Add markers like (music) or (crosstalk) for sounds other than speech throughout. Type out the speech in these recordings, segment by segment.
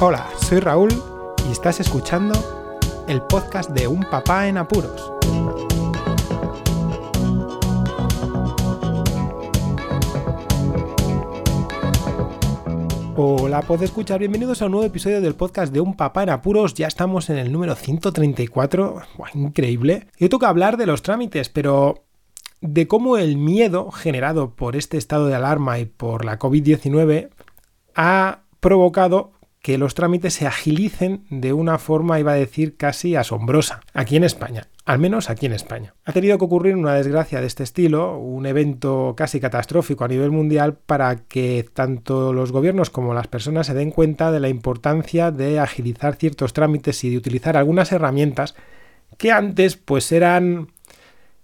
Hola, soy Raúl y estás escuchando el podcast de Un Papá en Apuros. Hola, puedes escuchar. Bienvenidos a un nuevo episodio del podcast de Un Papá en Apuros. Ya estamos en el número 134. increíble. Yo toca hablar de los trámites, pero de cómo el miedo generado por este estado de alarma y por la COVID-19 ha provocado que los trámites se agilicen de una forma, iba a decir, casi asombrosa, aquí en España, al menos aquí en España. Ha tenido que ocurrir una desgracia de este estilo, un evento casi catastrófico a nivel mundial para que tanto los gobiernos como las personas se den cuenta de la importancia de agilizar ciertos trámites y de utilizar algunas herramientas que antes pues eran,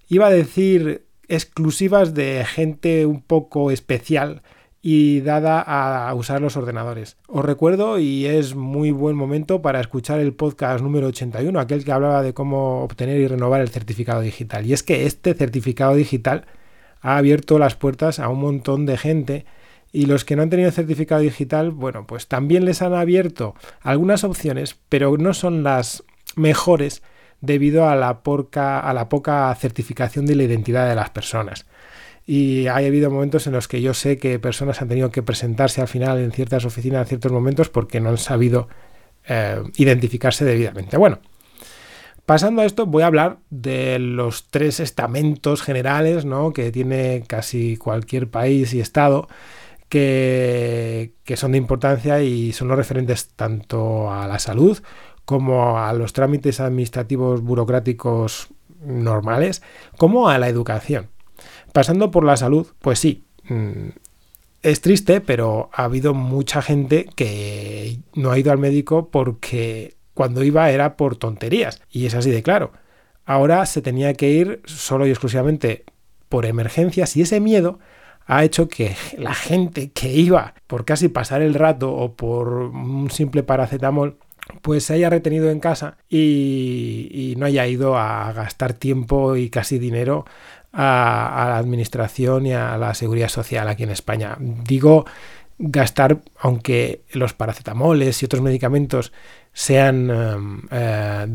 iba a decir, exclusivas de gente un poco especial y dada a usar los ordenadores. Os recuerdo y es muy buen momento para escuchar el podcast número 81, aquel que hablaba de cómo obtener y renovar el certificado digital. Y es que este certificado digital ha abierto las puertas a un montón de gente y los que no han tenido certificado digital, bueno, pues también les han abierto algunas opciones, pero no son las mejores debido a la, a la poca certificación de la identidad de las personas y ha habido momentos en los que yo sé que personas han tenido que presentarse al final en ciertas oficinas en ciertos momentos porque no han sabido eh, identificarse debidamente. Bueno, pasando a esto voy a hablar de los tres estamentos generales ¿no? que tiene casi cualquier país y estado que, que son de importancia y son los referentes tanto a la salud como a los trámites administrativos burocráticos normales, como a la educación. Pasando por la salud, pues sí, mm, es triste, pero ha habido mucha gente que no ha ido al médico porque cuando iba era por tonterías. Y es así de claro. Ahora se tenía que ir solo y exclusivamente por emergencias y ese miedo ha hecho que la gente que iba por casi pasar el rato o por un simple paracetamol pues se haya retenido en casa y, y, no haya ido a gastar tiempo y casi dinero a, la administración y a la seguridad social aquí en España. Digo gastar, aunque los paracetamoles y otros medicamentos sean em, eh,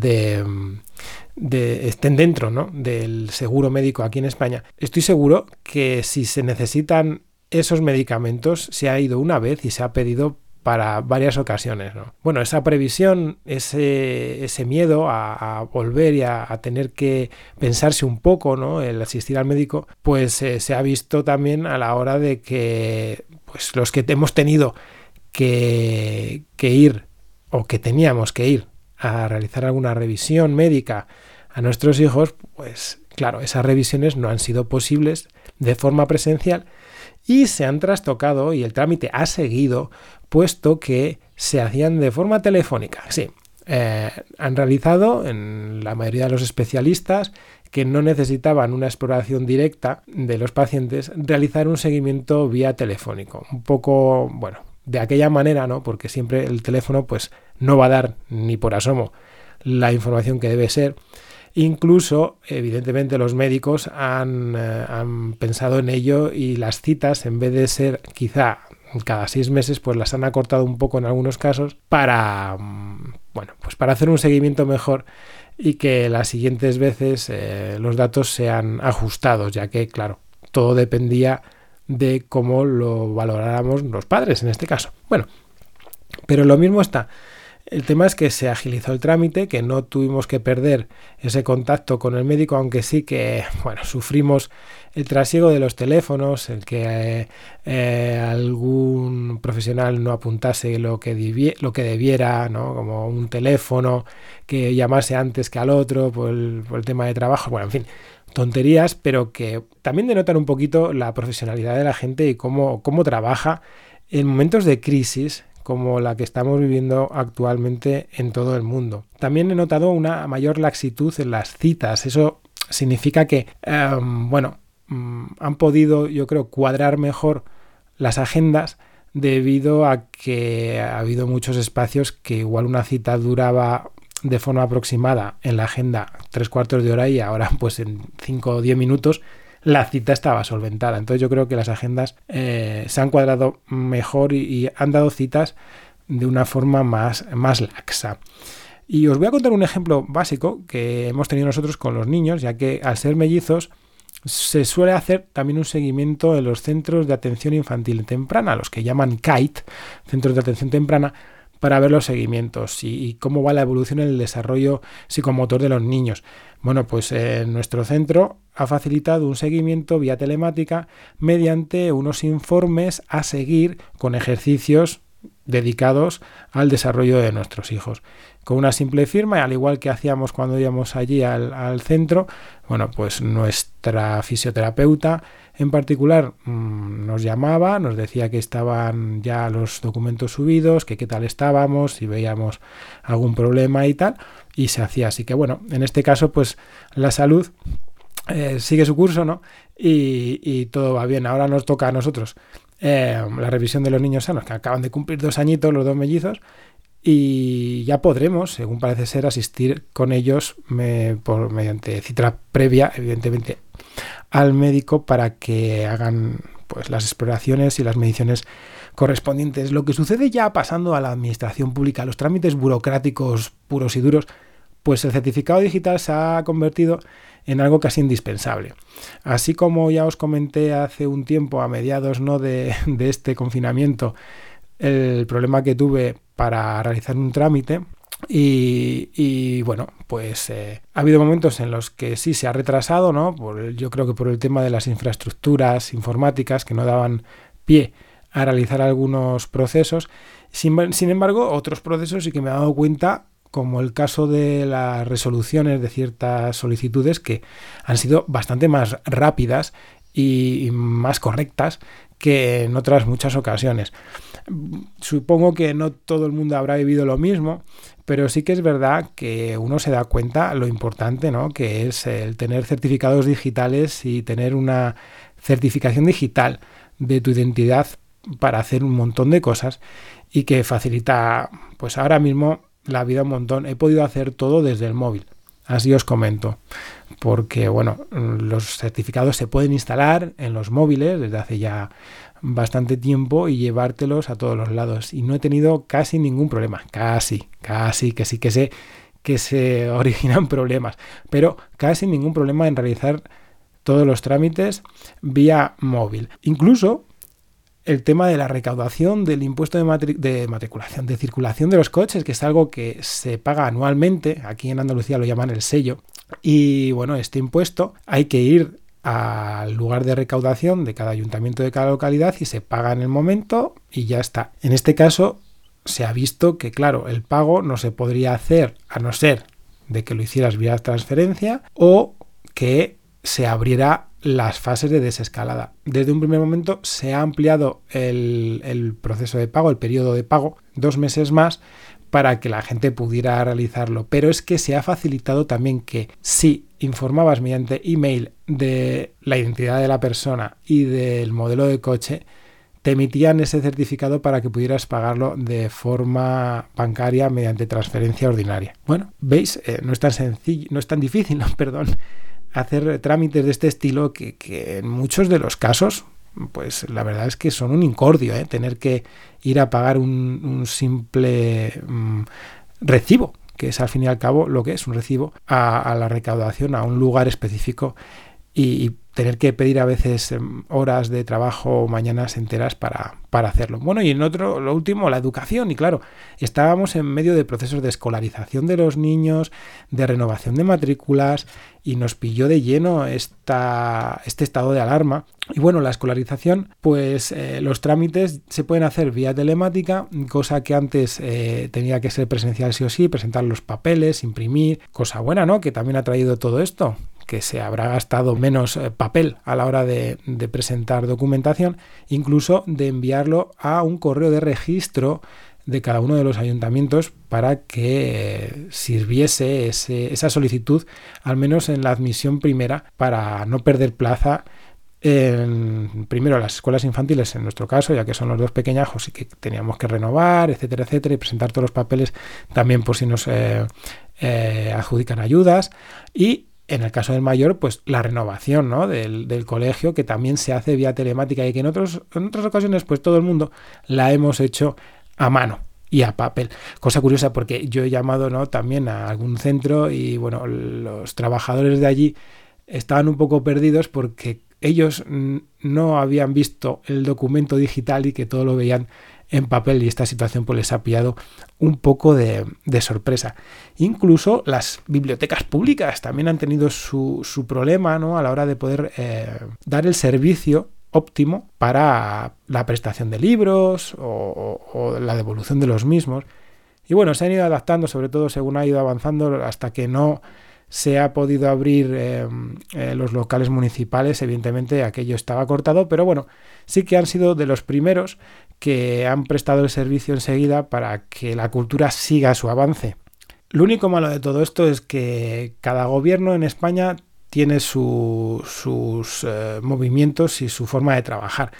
de, estén dentro ¿no? del seguro médico aquí en España, estoy seguro que si se necesitan esos medicamentos se ha ido una vez y se ha pedido para varias ocasiones. ¿no? Bueno, esa previsión, ese, miedo a, volver y a, tener que pensarse un poco, ¿no? el asistir al médico, pues eh, se ha visto también a la hora de que pues, los que hemos tenido que ir o que teníamos que ir a realizar alguna revisión médica a nuestros hijos, pues claro, esas revisiones no han sido posibles de forma presencial y se han trastocado y el trámite ha seguido puesto que se hacían de forma telefónica. Sí, eh, han realizado en la mayoría de los especialistas que no necesitaban una exploración directa de los pacientes, realizar un seguimiento vía telefónico. Un poco, bueno, de aquella manera, ¿no? Porque siempre el teléfono pues no va a dar ni por asomo la información que debe ser. Incluso, evidentemente, los médicos han, eh, han pensado en ello y las citas, en vez de ser quizá cada seis meses, pues las han acortado un poco en algunos casos para, mm, bueno, pues para hacer un seguimiento mejor y que las siguientes veces eh, los datos sean ajustados, ya que, claro, todo dependía de cómo lo valoráramos los padres en este caso. Bueno, pero lo mismo está el tema es que se agilizó el trámite, que no tuvimos que perder ese contacto con el médico, aunque sí que, bueno, sufrimos el trasiego de los teléfonos, el que eh, algún profesional no apuntase lo que, lo que debiera, ¿no? como un teléfono que llamase antes que al otro por el, por el tema de trabajo, bueno, en fin, tonterías, pero que también denotan un poquito la profesionalidad de la gente y cómo, cómo trabaja en momentos de crisis como la que estamos viviendo actualmente en todo el mundo. También he notado una mayor laxitud en las citas. Eso significa que, em, bueno, mm, han podido, yo creo, cuadrar mejor las agendas debido a que ha habido muchos espacios que igual una cita duraba de forma aproximada en la agenda tres cuartos de hora y ahora pues en cinco o diez minutos la cita estaba solventada. Entonces yo creo que las agendas eh, se han cuadrado mejor y, han dado citas de una forma más, más laxa. Y os voy a contar un ejemplo básico que hemos tenido nosotros con los niños, ya que al ser mellizos se suele hacer también un seguimiento en los centros de atención infantil temprana, los que llaman KITE, centros de atención temprana, para ver los seguimientos y, cómo va la evolución en el desarrollo psicomotor de los niños. Bueno, pues eh, nuestro centro ha facilitado un seguimiento vía telemática mediante unos informes a seguir con ejercicios dedicados al desarrollo de nuestros hijos. Con una simple firma, al igual que hacíamos cuando íbamos allí al, centro, bueno, pues nuestra fisioterapeuta en particular mm, nos llamaba, nos decía que estaban ya los documentos subidos, que qué tal estábamos, si veíamos algún problema y tal, y se hacía así que bueno, en este caso pues la salud eh, sigue su curso, ¿no? Y, todo va bien. Ahora nos toca a nosotros eh, la revisión de los niños sanos, que acaban de cumplir dos añitos, los dos mellizos, y ya podremos, según parece ser, asistir con ellos por, mediante cita previa, evidentemente, al médico para que hagan pues las exploraciones y las mediciones correspondientes. Lo que sucede ya pasando a la administración pública, los trámites burocráticos puros y duros, pues el certificado digital se ha convertido en algo casi indispensable. Así como ya os comenté hace un tiempo, a mediados ¿no? de, este confinamiento, el problema que tuve para realizar un trámite, y, bueno, pues eh, ha habido momentos en los que sí se ha retrasado, ¿no? Por yo creo que por el tema de las infraestructuras informáticas que no daban pie a realizar algunos procesos. Sin, sin embargo, otros procesos sí que me he dado cuenta como el caso de las resoluciones de ciertas solicitudes que han sido bastante más rápidas y más correctas que en otras muchas ocasiones. Supongo que no todo el mundo habrá vivido lo mismo, pero sí que es verdad que uno se da cuenta lo importante ¿no? que es el tener certificados digitales y tener una certificación digital de tu identidad para hacer un montón de cosas y que facilita pues ahora mismo la vida un montón. He podido hacer todo desde el móvil. Así os comento. Porque, bueno, los certificados se pueden instalar en los móviles desde hace ya bastante tiempo y llevártelos a todos los lados. Y no he tenido casi ningún problema. Casi, casi, que sí que sé que se (laughs) originan problemas. Pero casi ningún problema en realizar todos los trámites vía móvil. Incluso el tema de la recaudación del impuesto de, matriculación, de circulación de los coches, que es algo que se paga anualmente, aquí en Andalucía lo llaman el sello, y bueno, este impuesto hay que ir al lugar de recaudación de cada ayuntamiento de cada localidad y se paga en el momento y ya está. En este caso se ha visto que, claro, el pago no se podría hacer a no ser de que lo hicieras vía transferencia o que se abriera las fases de desescalada. Desde un primer momento se ha ampliado el, proceso de pago, el periodo de pago, dos meses más para que la gente pudiera realizarlo. Pero es que se ha facilitado también que si informabas mediante email de la identidad de la persona y del modelo de coche, te emitían ese certificado para que pudieras pagarlo de forma bancaria mediante transferencia ordinaria. Bueno, veis, eh, no es tan sencillo, no es tan difícil, (laughs) perdón, hacer trámites de este estilo que, en muchos de los casos, pues la verdad es que son un incordio, ¿eh? tener que ir a pagar un, simple mm, recibo, que es al fin y al cabo lo que es un recibo, a, la recaudación, a un lugar específico y, tener que pedir a veces em, horas de trabajo mañanas enteras para, para, hacerlo. Bueno, y en otro, lo último, la educación. Y claro, estábamos en medio de procesos de escolarización de los niños, de renovación de matrículas, y nos pilló de lleno esta, este estado de alarma. Y bueno, la escolarización, pues eh, los trámites se pueden hacer vía telemática, cosa que antes eh, tenía que ser presencial sí o sí, presentar los papeles, imprimir, cosa buena, ¿no? Que también ha traído todo esto que se habrá gastado menos eh, papel a la hora de, presentar documentación, incluso de enviarlo a un correo de registro de cada uno de los ayuntamientos para que eh, sirviese esa solicitud, al menos en la admisión primera, para no perder plaza en, primero las escuelas infantiles en nuestro caso, ya que son los dos pequeñajos y que teníamos que renovar, etcétera, etcétera, y presentar todos los papeles también por si nos eh, adjudican ayudas. Y en el caso del mayor, pues la renovación ¿no? del, colegio, que también se hace vía telemática y que en, otros, en otras ocasiones, pues todo el mundo la hemos hecho a mano. y a papel. Cosa curiosa porque yo he llamado ¿no? también a algún centro y bueno, los trabajadores de allí estaban un poco perdidos porque ellos no habían visto el documento digital y que todo lo veían en papel y esta situación pues les ha pillado un poco de, sorpresa. Incluso las bibliotecas públicas también han tenido su, problema ¿no? a la hora de poder eh, dar el servicio óptimo para la prestación de libros o, la devolución de los mismos. Y bueno, se han ido adaptando, sobre todo según ha ido avanzando, hasta que no se ha podido abrir eh, eh, los locales municipales, evidentemente aquello estaba cortado, pero bueno, sí que han sido de los primeros que han prestado el servicio enseguida para que la cultura siga su avance. Lo único malo de todo esto es que cada gobierno en España tiene sus eh, movimientos y su forma de trabajar.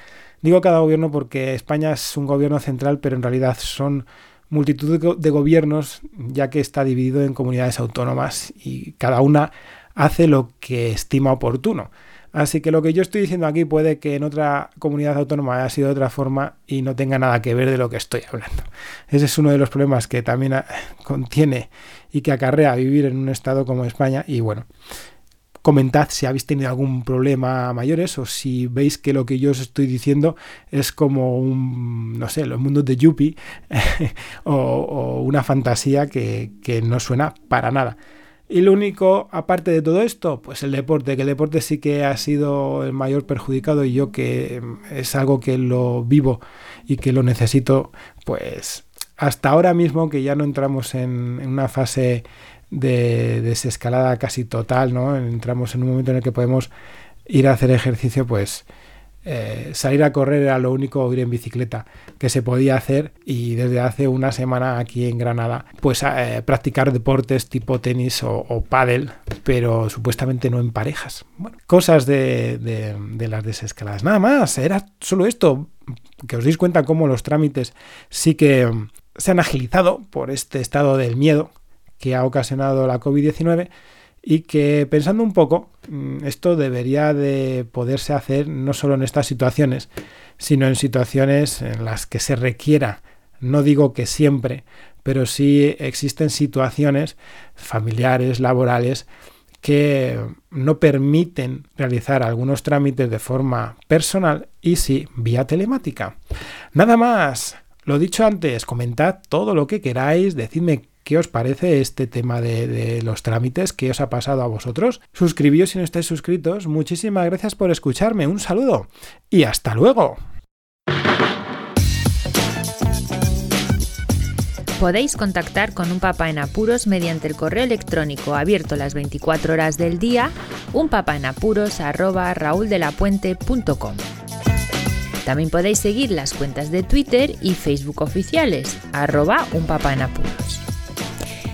Digo cada gobierno porque España es un gobierno central, pero en realidad son multitud de gobiernos, ya que está dividido en comunidades autónomas y cada una hace lo que estima oportuno. Así que lo que yo estoy diciendo aquí puede que en otra comunidad autónoma haya sido de otra forma y no tenga nada que ver de lo que estoy hablando. Ese es uno de los problemas que también ah, contiene y que acarrea vivir en un estado como España. Y bueno, comentad si habéis tenido algún problema mayores o si veis que lo que yo os estoy diciendo es como un, no sé, los mundos de Yuppie (laughs) o, una fantasía que, que no suena para nada. Y lo único, aparte de todo esto, pues el deporte, que el deporte sí que ha sido el mayor perjudicado y yo que es algo que lo vivo y que lo necesito, pues hasta ahora mismo que ya no entramos en, en una fase de desescalada casi total, ¿no? Entramos en un momento en el que podemos ir a hacer ejercicio, pues eh, salir a correr era lo único, ir en bicicleta que se podía hacer y desde hace una semana aquí en Granada, pues eh, practicar deportes tipo tenis o, pádel, pero supuestamente no en parejas. Cosas de, de las desescaladas. Nada más, era solo esto, que os deis cuenta cómo los trámites sí que mm, se han agilizado por este estado del miedo que ha ocasionado la COVID-19 y que pensando un poco, mm, esto debería de poderse hacer no solo en estas situaciones, sino en situaciones en las que se requiera, no digo que siempre, pero sí existen situaciones familiares, laborales, que no permiten realizar algunos trámites de forma personal y sí vía telemática. Nada más. Lo dicho antes, comentad todo lo que queráis, decidme ¿Qué os parece este tema de, los trámites? ¿Qué os ha pasado a vosotros? Suscribíos si no estáis suscritos. Muchísimas gracias por escucharme. Un saludo y hasta luego. Podéis contactar con un papá en apuros mediante el correo electrónico abierto las 24 horas del día, unpapaenapuros@rauldelapuente.com. También podéis seguir las cuentas de Twitter y Facebook oficiales, arroba unpapaenapuros.